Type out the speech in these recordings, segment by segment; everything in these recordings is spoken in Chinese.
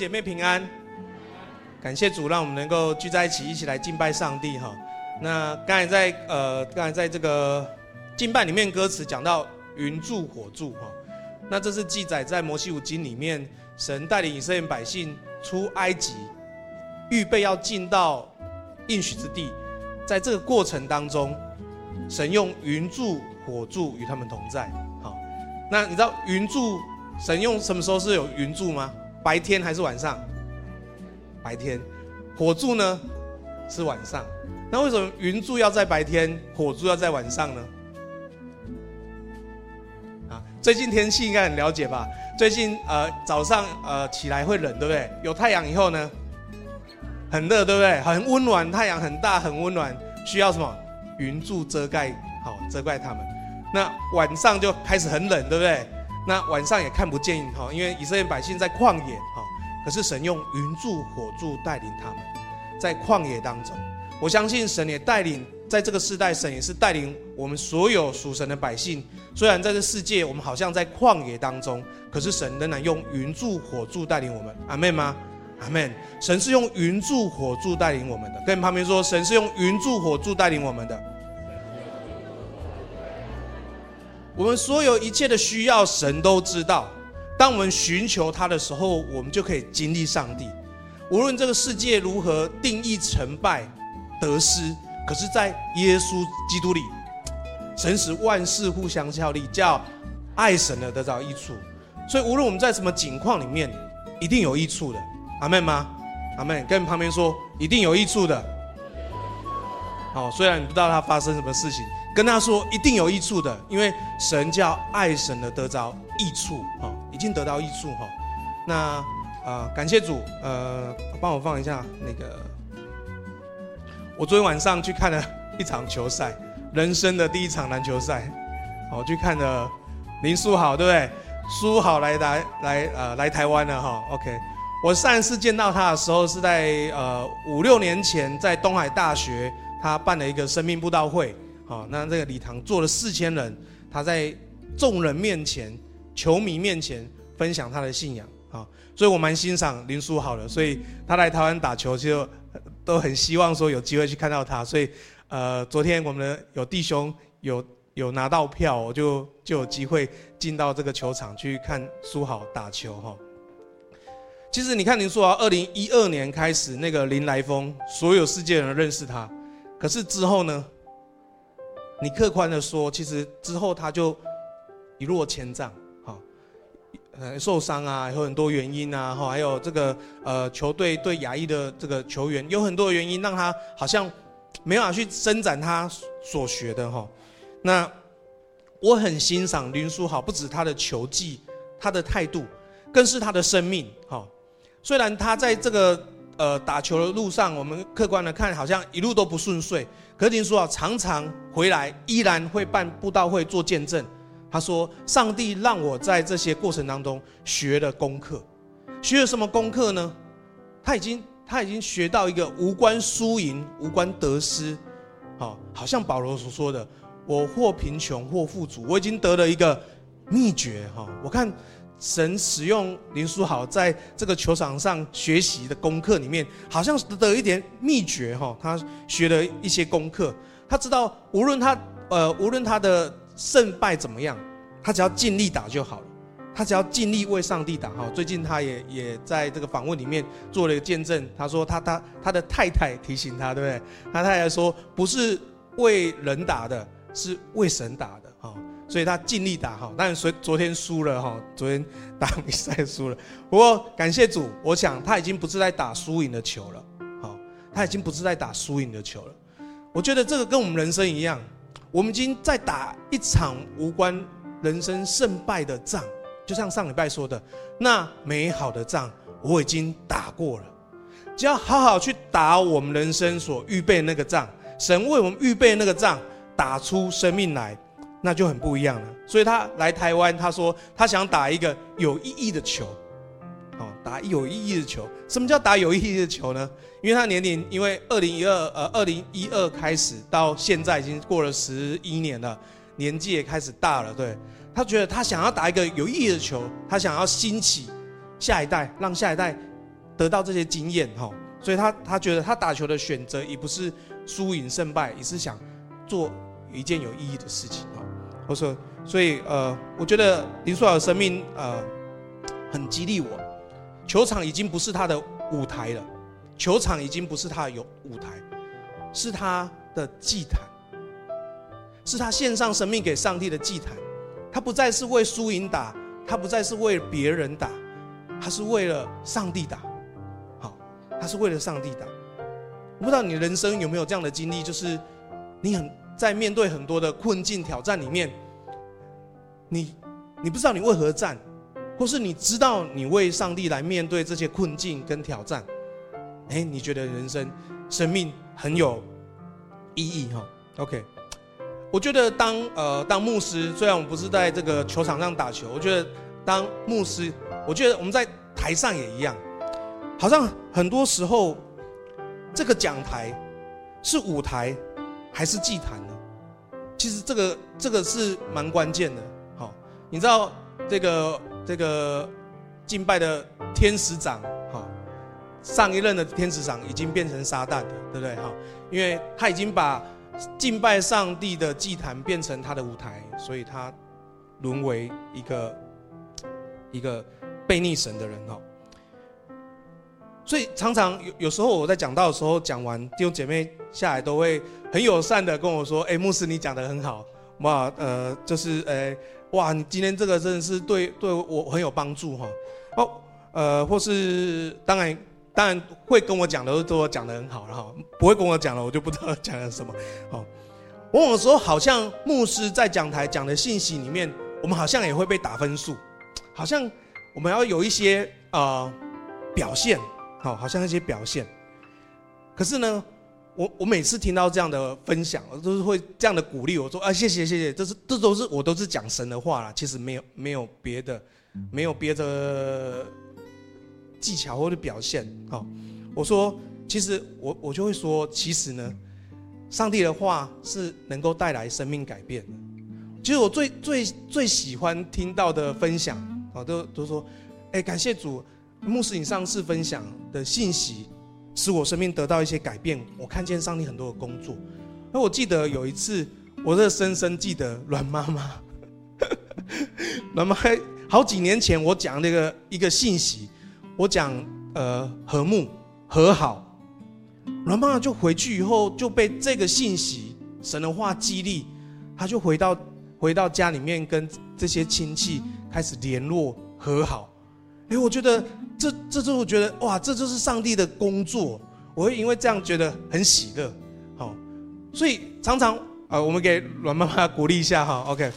姐妹平安，感谢主，让我们能够聚在一起，一起来敬拜上帝哈。那刚才在呃，刚才在这个敬拜里面歌词讲到云柱火柱哈，那这是记载在摩西五经里面，神带领以色列百姓出埃及，预备要进到应许之地，在这个过程当中，神用云柱火柱与他们同在。好，那你知道云柱神用什么时候是有云柱吗？白天还是晚上？白天，火柱呢是晚上。那为什么云柱要在白天，火柱要在晚上呢？啊，最近天气应该很了解吧？最近呃早上呃起来会冷，对不对？有太阳以后呢，很热，对不对？很温暖，太阳很大，很温暖，需要什么？云柱遮盖，好遮盖它们。那晚上就开始很冷，对不对？那晚上也看不见哈，因为以色列百姓在旷野哈，可是神用云柱火柱带领他们，在旷野当中，我相信神也带领，在这个世代，神也是带领我们所有属神的百姓。虽然在这世界，我们好像在旷野当中，可是神仍然用云柱火柱带领我们。阿门吗？阿门。神是用云柱火柱带领我们的，跟旁边说，神是用云柱火柱带领我们的。我们所有一切的需要，神都知道。当我们寻求他的时候，我们就可以经历上帝。无论这个世界如何定义成败得失，可是，在耶稣基督里，神使万事互相效力，叫爱神的得到益处。所以，无论我们在什么境况里面，一定有益处的。阿门吗？阿门。跟旁边说，一定有益处的。好，虽然你不知道他发生什么事情。跟他说一定有益处的，因为神叫爱神的得着益处，哈，已经得到益处，哈。那啊、感谢主，呃，帮我放一下那个。我昨天晚上去看了一场球赛，人生的第一场篮球赛，我去看了林书豪，对不对？书豪来来来呃来台湾了，哈。OK，我上一次见到他的时候是在呃五六年前，在东海大学，他办了一个生命布道会。好，那这个礼堂坐了四千人，他在众人面前、球迷面前分享他的信仰。啊，所以我蛮欣赏林书豪的，所以他来台湾打球就都很希望说有机会去看到他。所以，呃，昨天我们有弟兄有有拿到票，我就就有机会进到这个球场去看书豪打球。哈，其实你看林书豪，二零一二年开始那个林来疯，所有世界人认识他，可是之后呢？你客观的说，其实之后他就一落千丈，哈，呃，受伤啊，有很多原因啊，哈，还有这个呃，球队对亚裔的这个球员有很多原因，让他好像没办法去伸展他所学的哈。那我很欣赏林书豪，不止他的球技，他的态度，更是他的生命，哈。虽然他在这个呃打球的路上，我们客观的看，好像一路都不顺遂。可是林书豪常常回来，依然会办布道会做见证。他说：“上帝让我在这些过程当中学了功课，学了什么功课呢？他已经他已经学到一个无关输赢、无关得失，好，好像保罗所说的：‘我或贫穷或富足，我已经得了一个秘诀。’哈，我看。”神使用林书豪在这个球场上学习的功课里面，好像是得一点秘诀哈。他学了一些功课，他知道无论他呃无论他的胜败怎么样，他只要尽力打就好了。他只要尽力为上帝打哈。最近他也也在这个访问里面做了一个见证，他说他他他的太太提醒他，对不对？他太太说不是为人打的，是为神打的哈。所以他尽力打哈，但是昨天输了哈，昨天打比赛输了。不过感谢主，我想他已经不是在打输赢的球了，好，他已经不是在打输赢的球了。我觉得这个跟我们人生一样，我们已经在打一场无关人生胜败的仗。就像上礼拜说的，那美好的仗我已经打过了，只要好好去打我们人生所预备那个仗，神为我们预备那个仗，打出生命来。那就很不一样了。所以他来台湾，他说他想打一个有意义的球，哦，打有意义的球。什么叫打有意义的球呢？因为他年龄，因为二零一二呃二零一二开始到现在已经过了十一年了，年纪也开始大了。对，他觉得他想要打一个有意义的球，他想要兴起下一代，让下一代得到这些经验哈，所以他他觉得他打球的选择也不是输赢胜败，也是想做一件有意义的事情。我说，所以呃，我觉得林书豪的生命呃很激励我，球场已经不是他的舞台了，球场已经不是他有舞台，是他的祭坛，是他献上生命给上帝的祭坛，他不再是为输赢打，他不再是为别人打，他是为了上帝打，好，他是为了上帝打。我不知道你人生有没有这样的经历，就是你很。在面对很多的困境挑战里面，你你不知道你为何战，或是你知道你为上帝来面对这些困境跟挑战，哎，你觉得人生生命很有意义哈？OK，我觉得当呃当牧师，虽然我们不是在这个球场上打球，我觉得当牧师，我觉得我们在台上也一样，好像很多时候这个讲台是舞台还是祭坛？其实这个这个是蛮关键的，好，你知道这个这个敬拜的天使长，哈，上一任的天使长已经变成撒旦了，对不对？哈，因为他已经把敬拜上帝的祭坛变成他的舞台，所以他沦为一个一个悖逆神的人，哈。所以常常有有时候我在讲到的时候讲完，弟兄姐妹下来都会很友善的跟我说：“哎，牧师你讲的很好，哇，呃，就是，哎，哇，你今天这个真的是对对我很有帮助哈。”哦，呃，或是当然当然会跟我讲的都讲的很好了哈，不会跟我讲了我就不知道讲了什么。哦，往往说好像牧师在讲台讲的信息里面，我们好像也会被打分数，好像我们要有一些呃表现。好，好像一些表现，可是呢，我我每次听到这样的分享，我都是会这样的鼓励我说啊，谢谢谢谢，这是这都是我都是讲神的话啦，其实没有没有别的，没有别的技巧或者表现。好，我说其实我我就会说，其实呢，上帝的话是能够带来生命改变的。其实我最最最喜欢听到的分享，啊，都都说，哎，感谢主。牧师，你上次分享的信息，使我生命得到一些改变。我看见上帝很多的工作。那我记得有一次，我这深深记得阮妈妈，阮妈好几年前我讲那个一个信息，我讲呃和睦和好，阮妈妈就回去以后就被这个信息神的话激励，她就回到回到家里面跟这些亲戚开始联络和好。哎，我觉得这这就我觉得哇，这就是上帝的工作。我会因为这样觉得很喜乐，好，所以常常啊，我们给阮妈妈鼓励一下哈。OK，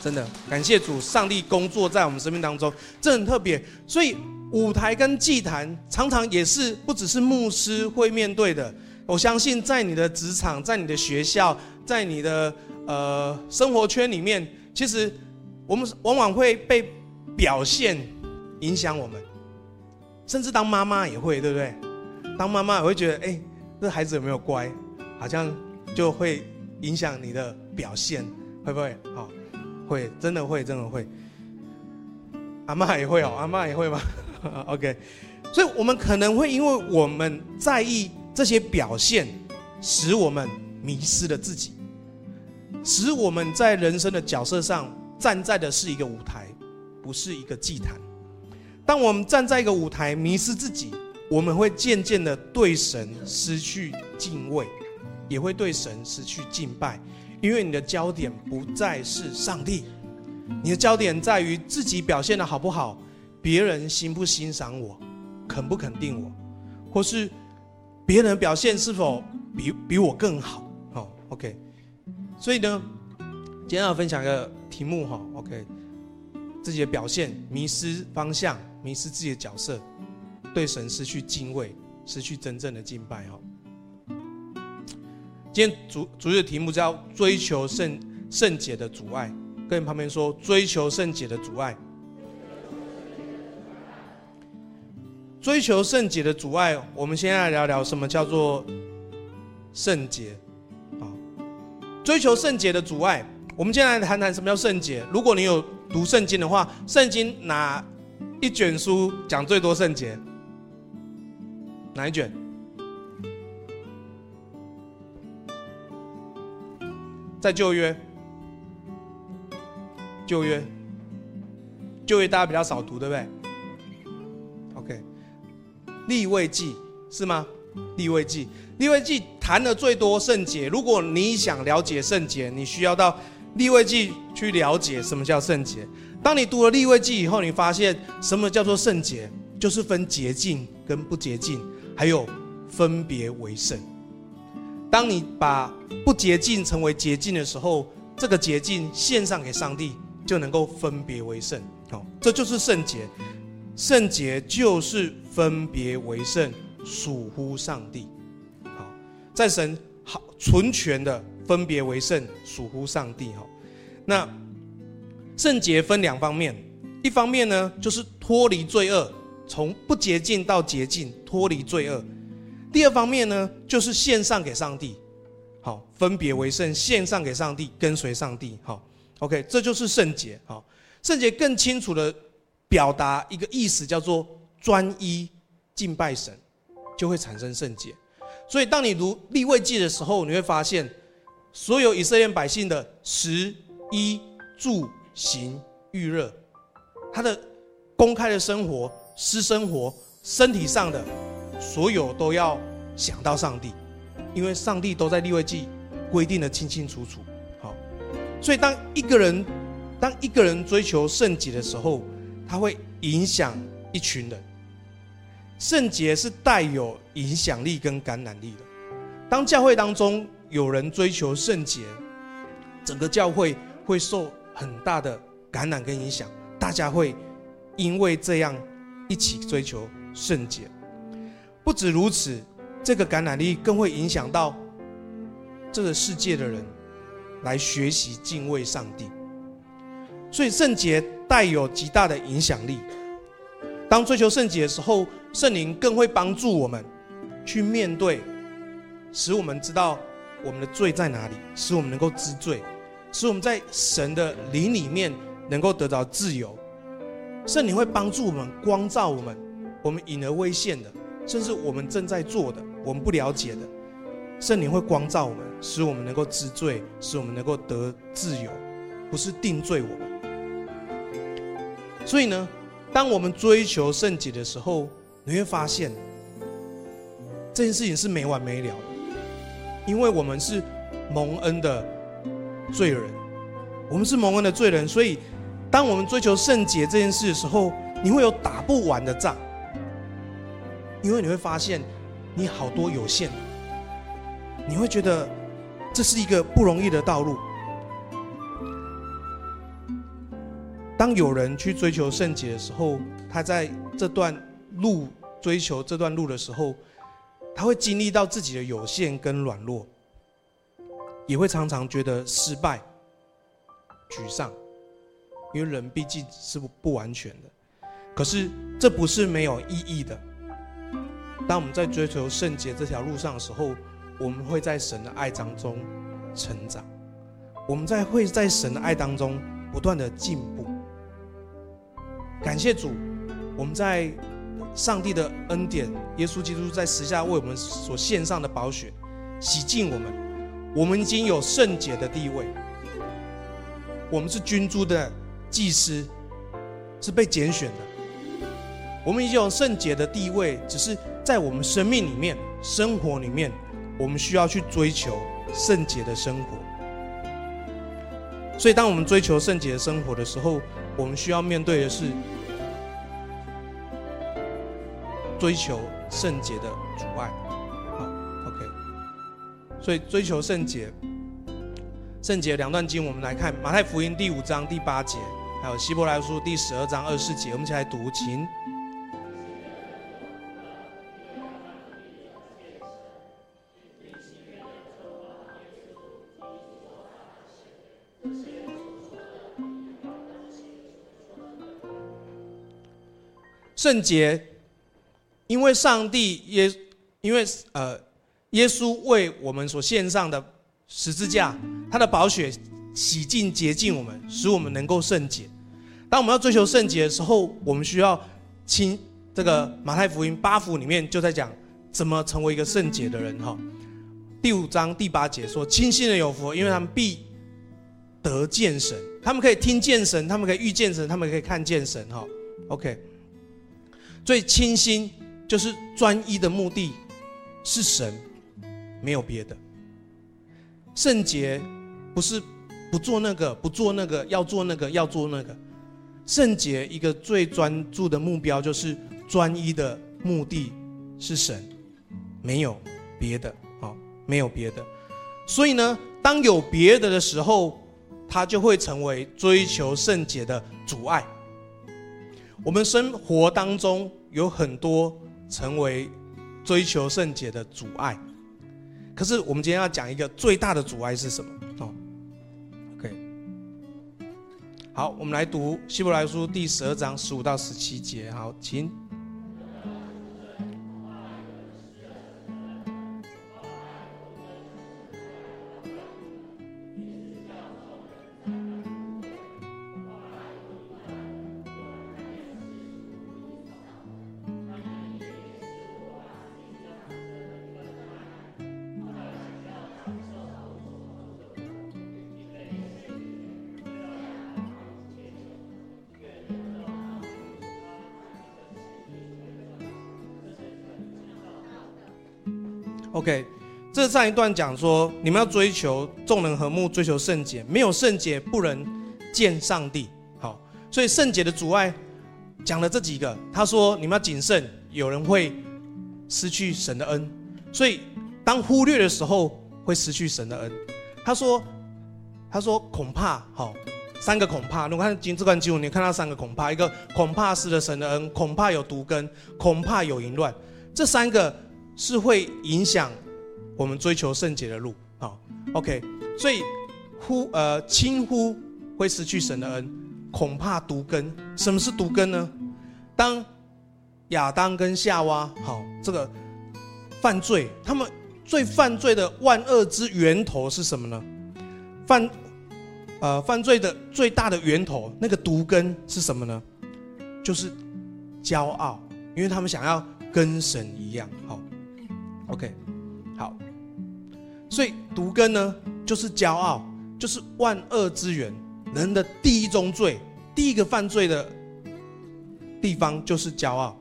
真的感谢主，上帝工作在我们生命当中，这很特别。所以舞台跟祭坛常常也是不只是牧师会面对的。我相信在你的职场、在你的学校、在你的呃生活圈里面，其实我们往往会被表现。影响我们，甚至当妈妈也会，对不对？当妈妈也会觉得，哎，这孩子有没有乖？好像就会影响你的表现，会不会？好，会，真的会，真的会。阿妈也会哦，阿妈也会吗？OK，所以我们可能会因为我们在意这些表现，使我们迷失了自己，使我们在人生的角色上站在的是一个舞台，不是一个祭坛。当我们站在一个舞台迷失自己，我们会渐渐的对神失去敬畏，也会对神失去敬拜，因为你的焦点不再是上帝，你的焦点在于自己表现的好不好，别人欣不欣赏我，肯不肯定我，或是别人表现是否比比我更好。好，OK。所以呢，今天要分享一个题目哈，OK，自己的表现迷失方向。迷失自己的角色，对神失去敬畏，失去真正的敬拜哈。今天主主日的题目叫追求圣圣洁的阻碍，跟你旁边说追求圣洁的阻碍。追求圣洁的阻碍，我们先来聊聊什么叫做圣洁啊？追求圣洁的阻碍，我们先来谈谈什么叫圣洁。如果你有读圣经的话，圣经哪？一卷书讲最多圣洁，哪一卷？在旧约。旧约，旧约大家比较少读，对不对？OK，利未记是吗？利未记，利未记谈的最多圣洁。如果你想了解圣洁，你需要到利未记去了解什么叫圣洁。当你读了利未记以后，你发现什么叫做圣洁，就是分洁净跟不洁净，还有分别为圣。当你把不洁净成为洁净的时候，这个洁净献上给上帝，就能够分别为圣。好，这就是圣洁。圣洁就是分别为圣，属乎上帝。好，在神好纯全的分别为圣，属乎上帝。哈，那。圣洁分两方面，一方面呢，就是脱离罪恶，从不洁净到洁净，脱离罪恶；第二方面呢，就是献上给上帝，好，分别为圣，献上给上帝，跟随上帝。好，OK，这就是圣洁。好，圣洁更清楚的表达一个意思，叫做专一敬拜神，就会产生圣洁。所以，当你读利未记的时候，你会发现，所有以色列百姓的食衣住。行预热，他的公开的生活、私生活、身体上的所有都要想到上帝，因为上帝都在利未记规定的清清楚楚。好，所以当一个人当一个人追求圣洁的时候，他会影响一群人。圣洁是带有影响力跟感染力的。当教会当中有人追求圣洁，整个教会会受。很大的感染跟影响，大家会因为这样一起追求圣洁。不止如此，这个感染力更会影响到这个世界的人来学习敬畏上帝。所以圣洁带有极大的影响力。当追求圣洁的时候，圣灵更会帮助我们去面对，使我们知道我们的罪在哪里，使我们能够知罪。使我们在神的灵里面能够得到自由，圣灵会帮助我们光照我们，我们隐而未现的，甚至我们正在做的，我们不了解的，圣灵会光照我们，使我们能够知罪，使我们能够得自由，不是定罪我们。所以呢，当我们追求圣洁的时候，你会发现这件事情是没完没了的，因为我们是蒙恩的。罪人，我们是蒙恩的罪人，所以当我们追求圣洁这件事的时候，你会有打不完的仗，因为你会发现你好多有限，你会觉得这是一个不容易的道路。当有人去追求圣洁的时候，他在这段路追求这段路的时候，他会经历到自己的有限跟软弱。也会常常觉得失败、沮丧，因为人毕竟是不不完全的。可是这不是没有意义的。当我们在追求圣洁这条路上的时候，我们会在神的爱当中成长，我们在会在神的爱当中不断的进步。感谢主，我们在上帝的恩典，耶稣基督在十下为我们所献上的宝血，洗净我们。我们已经有圣洁的地位，我们是君尊的祭司，是被拣选的。我们已经有圣洁的地位，只是在我们生命里面、生活里面，我们需要去追求圣洁的生活。所以，当我们追求圣洁的生活的时候，我们需要面对的是追求圣洁的阻碍。所以追求圣洁，圣洁两段经，我们来看马太福音第五章第八节，还有希伯来书第十二章二十四节，我们一起来读，经。圣洁，因为上帝也因为呃。耶稣为我们所献上的十字架，他的宝血洗净洁净我们，使我们能够圣洁。当我们要追求圣洁的时候，我们需要亲这个马太福音八福里面就在讲怎么成为一个圣洁的人？哈，第五章第八节说：“清心的有福，因为他们必得见神。他们可以听见神，他们可以遇见神，他们可以看见神。”哈，OK。最清心就是专一的目的是神，没有别的。圣洁不是不做那个，不做那个，要做那个，要做那个。圣洁一个最专注的目标就是专一的目的是神，没有别的，好，没有别的。所以呢，当有别的的时候，它就会成为追求圣洁的阻碍。我们生活当中有很多成为追求圣洁的阻碍，可是我们今天要讲一个最大的阻碍是什么？哦，OK，好，我们来读希伯来书第十二章十五到十七节。好，请。OK，这上一段讲说，你们要追求众人和睦，追求圣洁，没有圣洁不能见上帝。好，所以圣洁的阻碍讲了这几个。他说你们要谨慎，有人会失去神的恩，所以当忽略的时候会失去神的恩。他说，他说恐怕，好，三个恐怕。如果看经这段经文，你看到三个恐怕，一个恐怕失了神的恩，恐怕有毒根，恐怕有淫乱，这三个。是会影响我们追求圣洁的路，好，OK，所以忽呃轻忽会失去神的恩，恐怕毒根。什么是毒根呢？当亚当跟夏娃好这个犯罪，他们最犯罪的万恶之源头是什么呢？犯呃犯罪的最大的源头，那个毒根是什么呢？就是骄傲，因为他们想要跟神一样，好。OK，好，所以毒根呢，就是骄傲，就是万恶之源。人的第一宗罪，第一个犯罪的地方就是骄傲，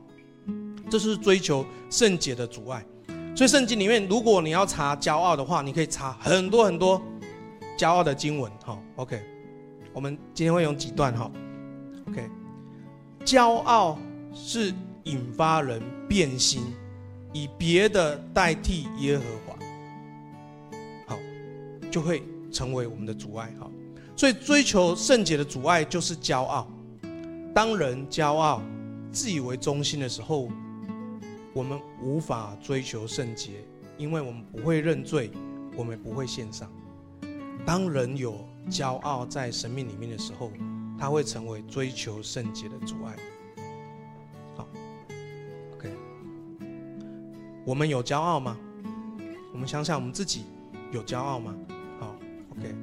这是追求圣洁的阻碍。所以圣经里面，如果你要查骄傲的话，你可以查很多很多骄傲的经文。好，OK，我们今天会用几段哈。OK，骄傲是引发人变心。以别的代替耶和华，好，就会成为我们的阻碍。好，所以追求圣洁的阻碍就是骄傲。当人骄傲、自以为中心的时候，我们无法追求圣洁，因为我们不会认罪，我们不会献上。当人有骄傲在生命里面的时候，他会成为追求圣洁的阻碍。我们有骄傲吗？我们想想，我们自己有骄傲吗？好，OK。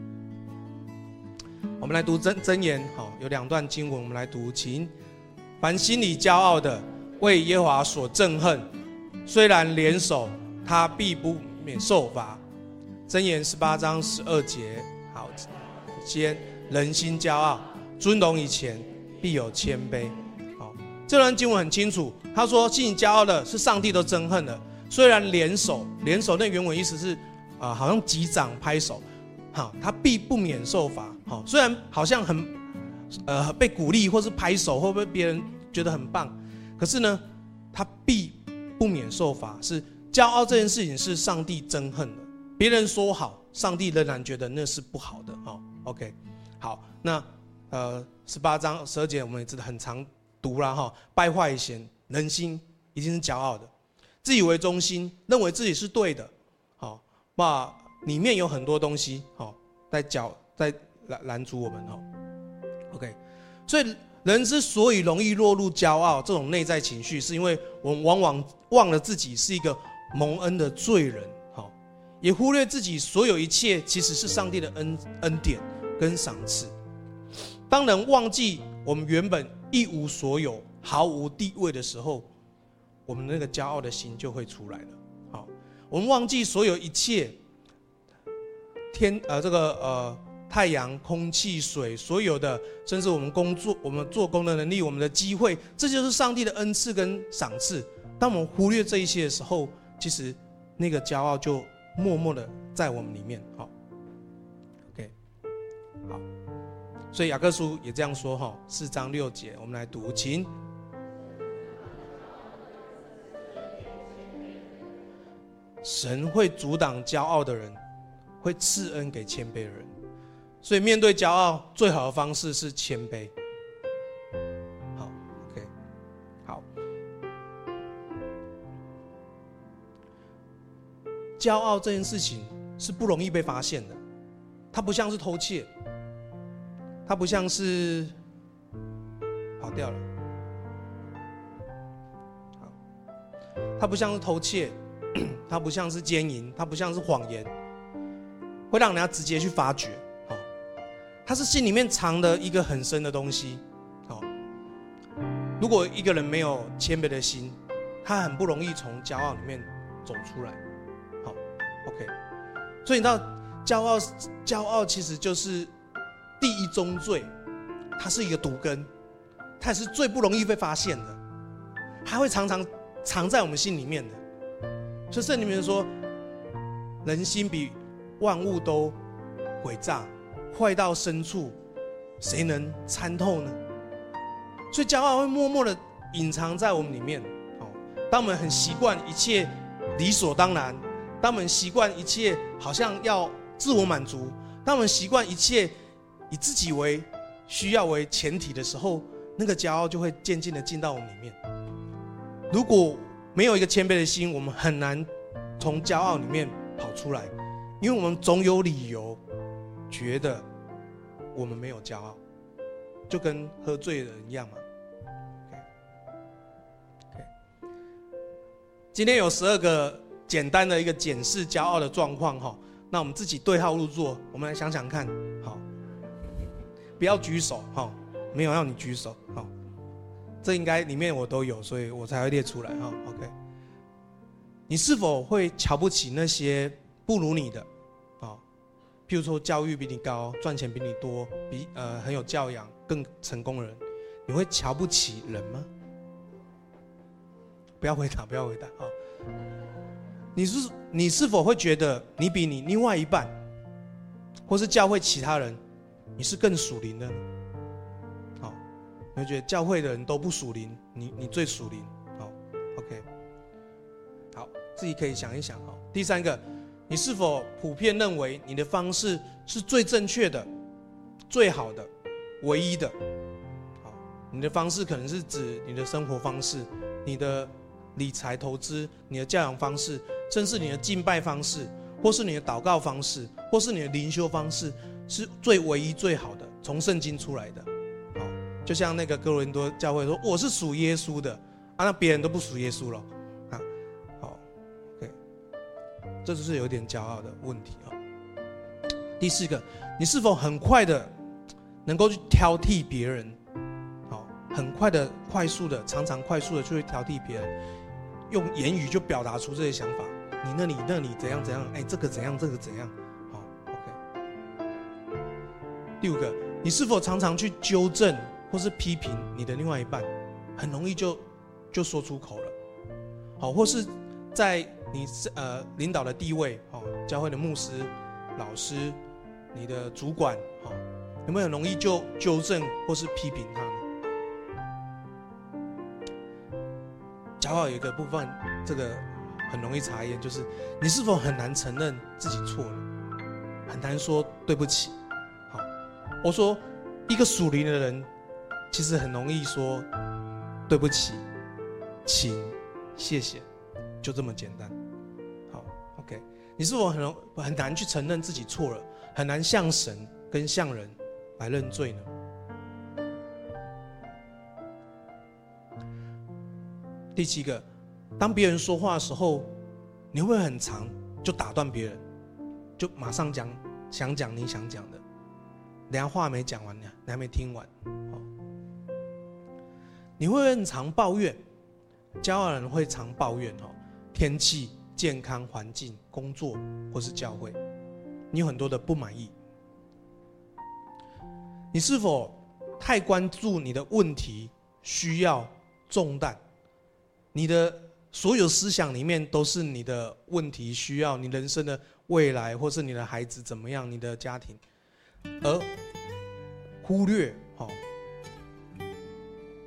我们来读真真言，好，有两段经文，我们来读。请，凡心里骄傲的，为耶华所憎恨，虽然联手，他必不免受罚。真言十八章十二节，好，先人心骄傲，尊荣以前，必有谦卑。好，这段经文很清楚，他说心里骄傲的是上帝都憎恨的。虽然联手，联手那原文意思是，啊、好像击掌拍手，好，他必不免受罚。好，虽然好像很，呃，被鼓励或是拍手，会不会别人觉得很棒？可是呢，他必不免受罚。是骄傲这件事情是上帝憎恨的。别人说好，上帝仍然觉得那是不好的。好，OK，好，那呃，十八章十二节我们也知道很常读了哈，败坏以前人心一定是骄傲的。自以为中心，认为自己是对的，好，那里面有很多东西，好，在搅在拦拦阻我们，哈，OK，所以人之所以容易落入骄傲这种内在情绪，是因为我们往往忘了自己是一个蒙恩的罪人，好，也忽略自己所有一切其实是上帝的恩恩典跟赏赐。当人忘记我们原本一无所有、毫无地位的时候，我们那个骄傲的心就会出来了。好我们忘记所有一切天呃这个呃太阳、空气、水，所有的，甚至我们工作、我们做工的能力、我们的机会，这就是上帝的恩赐跟赏赐。当我们忽略这一些的时候，其实那个骄傲就默默的在我们里面。好，OK，好，所以雅各书也这样说哈，四章六节，我们来读，请。神会阻挡骄傲的人，会赐恩给谦卑的人。所以面对骄傲，最好的方式是谦卑。好，OK，好。骄傲这件事情是不容易被发现的，它不像是偷窃，它不像是跑掉了，好，它不像是偷窃。它不像是奸淫，它不像是谎言，会让人家直接去发觉。好，它是心里面藏的一个很深的东西。好，如果一个人没有谦卑的心，他很不容易从骄傲里面走出来。好，OK。所以你知道，骄傲，骄傲其实就是第一宗罪，它是一个毒根，它也是最不容易被发现的，它会常常藏在我们心里面的。所以圣经里面说，人心比万物都诡诈，坏到深处，谁能参透呢？所以骄傲会默默的隐藏在我们里面。哦，当我们很习惯一切理所当然，当我们习惯一切好像要自我满足，当我们习惯一切以自己为需要为前提的时候，那个骄傲就会渐渐的进到我们里面。如果没有一个谦卑的心，我们很难从骄傲里面跑出来，因为我们总有理由觉得我们没有骄傲，就跟喝醉的人一样嘛。今天有十二个简单的一个检视骄傲的状况哈，那我们自己对号入座，我们来想想看，好，不要举手哈，没有让你举手，好。这应该里面我都有，所以我才会列出来哈。OK，你是否会瞧不起那些不如你的啊？譬如说教育比你高、赚钱比你多、比呃很有教养、更成功的人，你会瞧不起人吗？不要回答，不要回答啊！你是你是否会觉得你比你另外一半，或是教会其他人，你是更属灵的？你会觉得教会的人都不属灵，你你最属灵，好，OK，好，自己可以想一想哦。第三个，你是否普遍认为你的方式是最正确的、最好的、唯一的？好，你的方式可能是指你的生活方式、你的理财投资、你的教养方式，甚至你的敬拜方式，或是你的祷告方式，或是你的灵修方式，是最唯一、最好的，从圣经出来的。就像那个哥伦多教会说，我是属耶稣的啊，那别人都不属耶稣了啊。好，OK，这就是有点骄傲的问题啊。第四个，你是否很快的能够去挑剔别人？好，很快的、快速的、常常快速的就会挑剔别人，用言语就表达出这些想法。你那里、那里怎样怎样？哎，这个怎样？这个怎样？好，OK。第五个，你是否常常去纠正？或是批评你的另外一半，很容易就就说出口了，好，或是在你是呃领导的地位，哦，教会的牧师、老师、你的主管，好，有没有很容易就纠正或是批评他呢？骄傲有一个部分，这个很容易查验，就是你是否很难承认自己错了，很难说对不起。好，我说一个属灵的人。其实很容易说对不起，请，谢谢，就这么简单。好，OK，你是否很容很难去承认自己错了，很难向神跟向人来认罪呢？第七个，当别人说话的时候，你会很长就打断别人，就马上讲想讲你想讲的，等下话没讲完呢，你还没听完。你会很常抱怨，骄傲人会常抱怨哦，天气健康环境、工作或是教会，你有很多的不满意。你是否太关注你的问题、需要、重担？你的所有思想里面都是你的问题、需要、你人生的未来，或是你的孩子怎么样、你的家庭，而忽略哦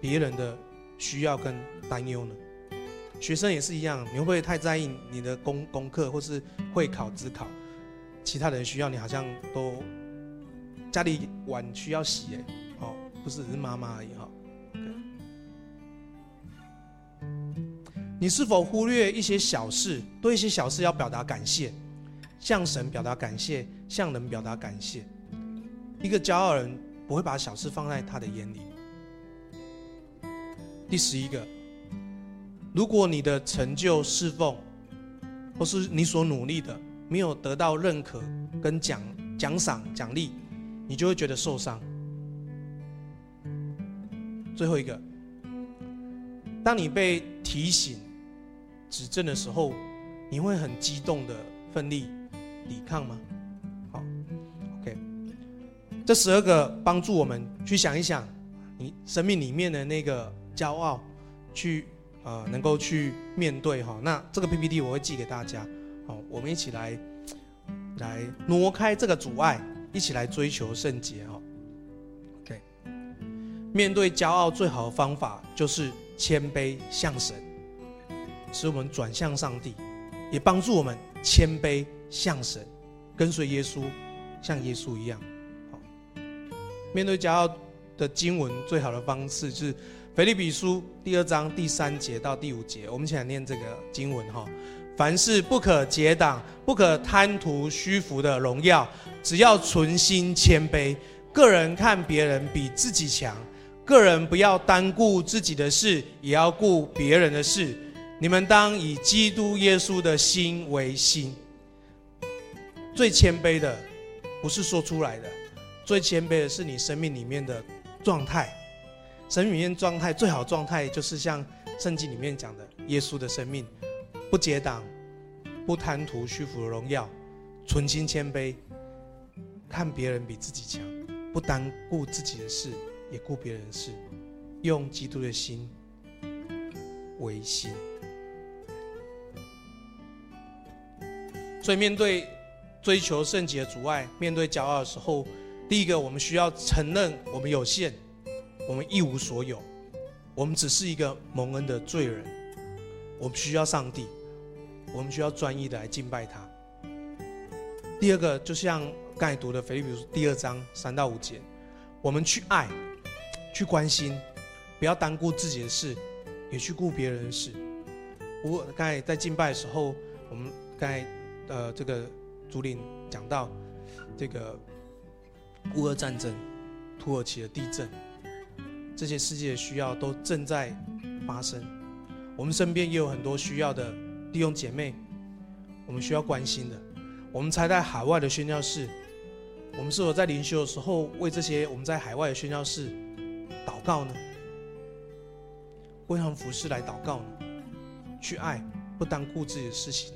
别人的需要跟担忧呢？学生也是一样，你会不会太在意你的功功课或是会考、指考？其他人需要你好像都家里碗需要洗哎，哦，不是只是妈妈而已哈。你是否忽略一些小事？对一些小事要表达感谢，向神表达感谢，向人表达感谢。一个骄傲人不会把小事放在他的眼里。第十一个。如果你的成就侍奉，或是你所努力的没有得到认可跟奖奖赏奖励，你就会觉得受伤。最后一个，当你被提醒、指正的时候，你会很激动的奋力抵抗吗？好，OK，这十二个帮助我们去想一想，你生命里面的那个骄傲，去。呃，能够去面对哈，那这个 PPT 我会寄给大家，好，我们一起来来挪开这个阻碍，一起来追求圣洁哈。OK，面对骄傲最好的方法就是谦卑向神，使我们转向上帝，也帮助我们谦卑向神，跟随耶稣，像耶稣一样。好，面对骄傲的经文最好的方式是。腓立比书第二章第三节到第五节，我们一起来念这个经文哈。凡事不可结党，不可贪图虚浮的荣耀，只要存心谦卑。个人看别人比自己强，个人不要单顾自己的事，也要顾别人的事。你们当以基督耶稣的心为心。最谦卑的不是说出来的，最谦卑的是你生命里面的状态。神里面状态最好状态就是像圣经里面讲的，耶稣的生命，不结党，不贪图虚浮的荣耀，存心谦卑，看别人比自己强，不单顾自己的事，也顾别人的事，用基督的心为心。所以面对追求圣洁的阻碍，面对骄傲的时候，第一个我们需要承认我们有限。我们一无所有，我们只是一个蒙恩的罪人，我们需要上帝，我们需要专一的来敬拜他。第二个，就像刚才读的腓立比书第二章三到五节，我们去爱，去关心，不要单顾自己的事，也去顾别人的事。我刚才在敬拜的时候，我们刚才呃这个主领讲到这个乌俄战争、土耳其的地震。这些世界的需要都正在发生，我们身边也有很多需要的弟兄姐妹，我们需要关心的。我们才在海外的宣教士，我们是否在灵修的时候为这些我们在海外的宣教士祷告呢？为他们服侍来祷告呢？去爱，不单顾自己的事情，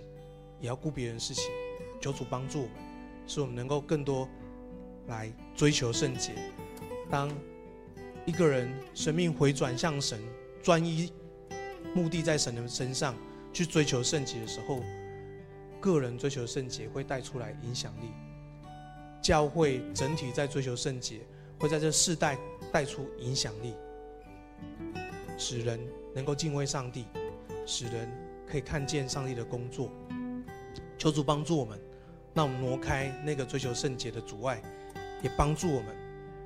也要顾别人的事情。求主帮助我们，使我们能够更多来追求圣洁。当一个人生命回转向神，专一目的在神的身上去追求圣洁的时候，个人追求圣洁会带出来影响力。教会整体在追求圣洁，会在这世代带出影响力，使人能够敬畏上帝，使人可以看见上帝的工作。求主帮助我们，让我们挪开那个追求圣洁的阻碍，也帮助我们。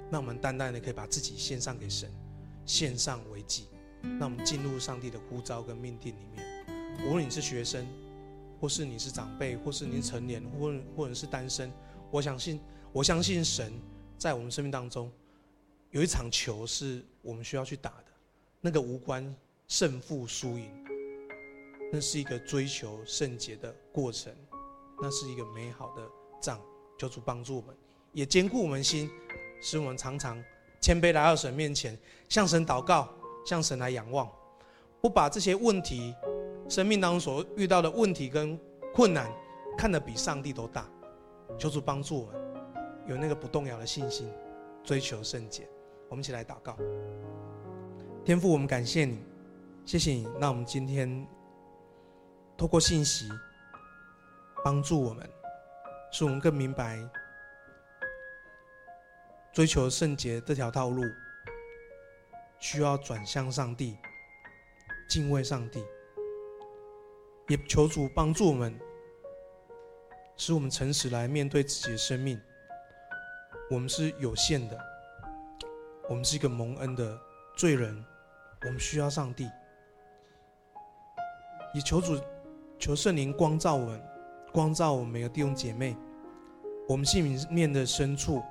那我们单单的可以把自己献上给神，献上为祭，让我们进入上帝的呼召跟命定里面。无论你是学生，或是你是长辈，或是你是成年，或或者是单身，我相信，我相信神在我们生命当中有一场球是我们需要去打的，那个无关胜负输赢，那是一个追求圣洁的过程，那是一个美好的仗。求主帮助我们，也坚固我们心。使我们常常谦卑来到神面前，向神祷告，向神来仰望，不把这些问题生命当中所遇到的问题跟困难，看得比上帝都大。求主帮助我们，有那个不动摇的信心，追求圣洁。我们一起来祷告。天父，我们感谢你，谢谢你，让我们今天透过信息帮助我们，使我们更明白追求圣洁这条道路需要转向上帝，敬畏上帝。也求主帮助我们，使我们诚实来面对自己的生命。我们是有限的，我们是一个蒙恩的罪人，我们需要上帝。也求主，求圣灵光照我们，光照我们每个弟兄姐妹，我们心里面的深处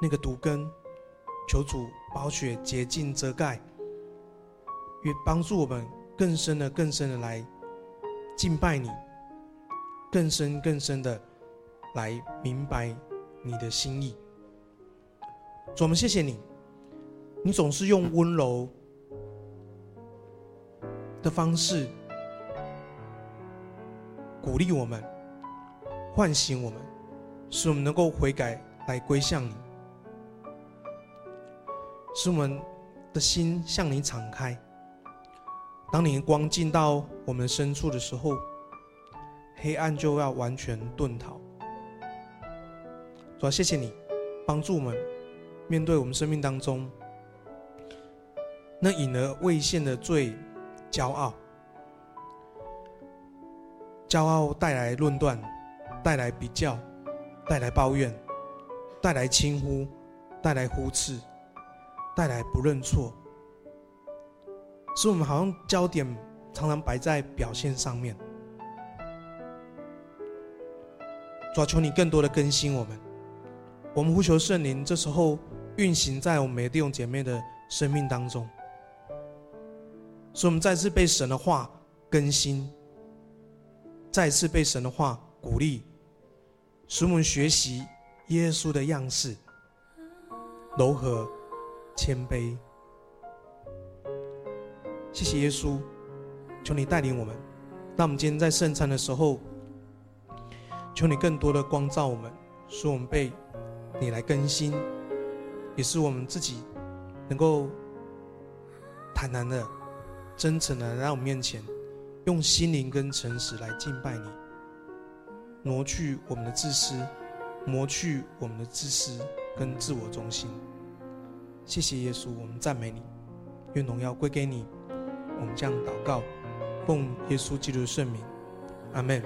那个毒根，求主宝血洁净遮盖，也帮助我们。更深的、更深的来敬拜你，更深、更深的来明白你的心意。主，我们谢谢你，你总是用温柔的方式鼓励我们、唤醒我们，使我们能够悔改来归向你，使我们的心向你敞开。当你光进到我们深处的时候，黑暗就要完全遁逃。主要谢谢你帮助我们面对我们生命当中那隐而未现的罪，骄傲，骄傲带来论断，带来比较，带来抱怨，带来轻忽，带来忽视，带来不认错。使我们好像焦点常常摆在表现上面，主啊，求你更多的更新我们。我们呼求圣灵，这时候运行在我们每个弟兄姐妹的生命当中，使我们再次被神的话更新，再次被神的话鼓励，使我们学习耶稣的样式，柔和谦卑。谢谢耶稣，求你带领我们。那我们今天在圣餐的时候，求你更多的光照我们，使我们被你来更新，也是我们自己能够坦然的、真诚的来到我们面前，用心灵跟诚实来敬拜你，挪去我们的自私，磨去我们的自私跟自我中心。谢谢耶稣，我们赞美你，愿荣耀归给你。我们这样祷告，奉耶稣基督的圣名，阿门。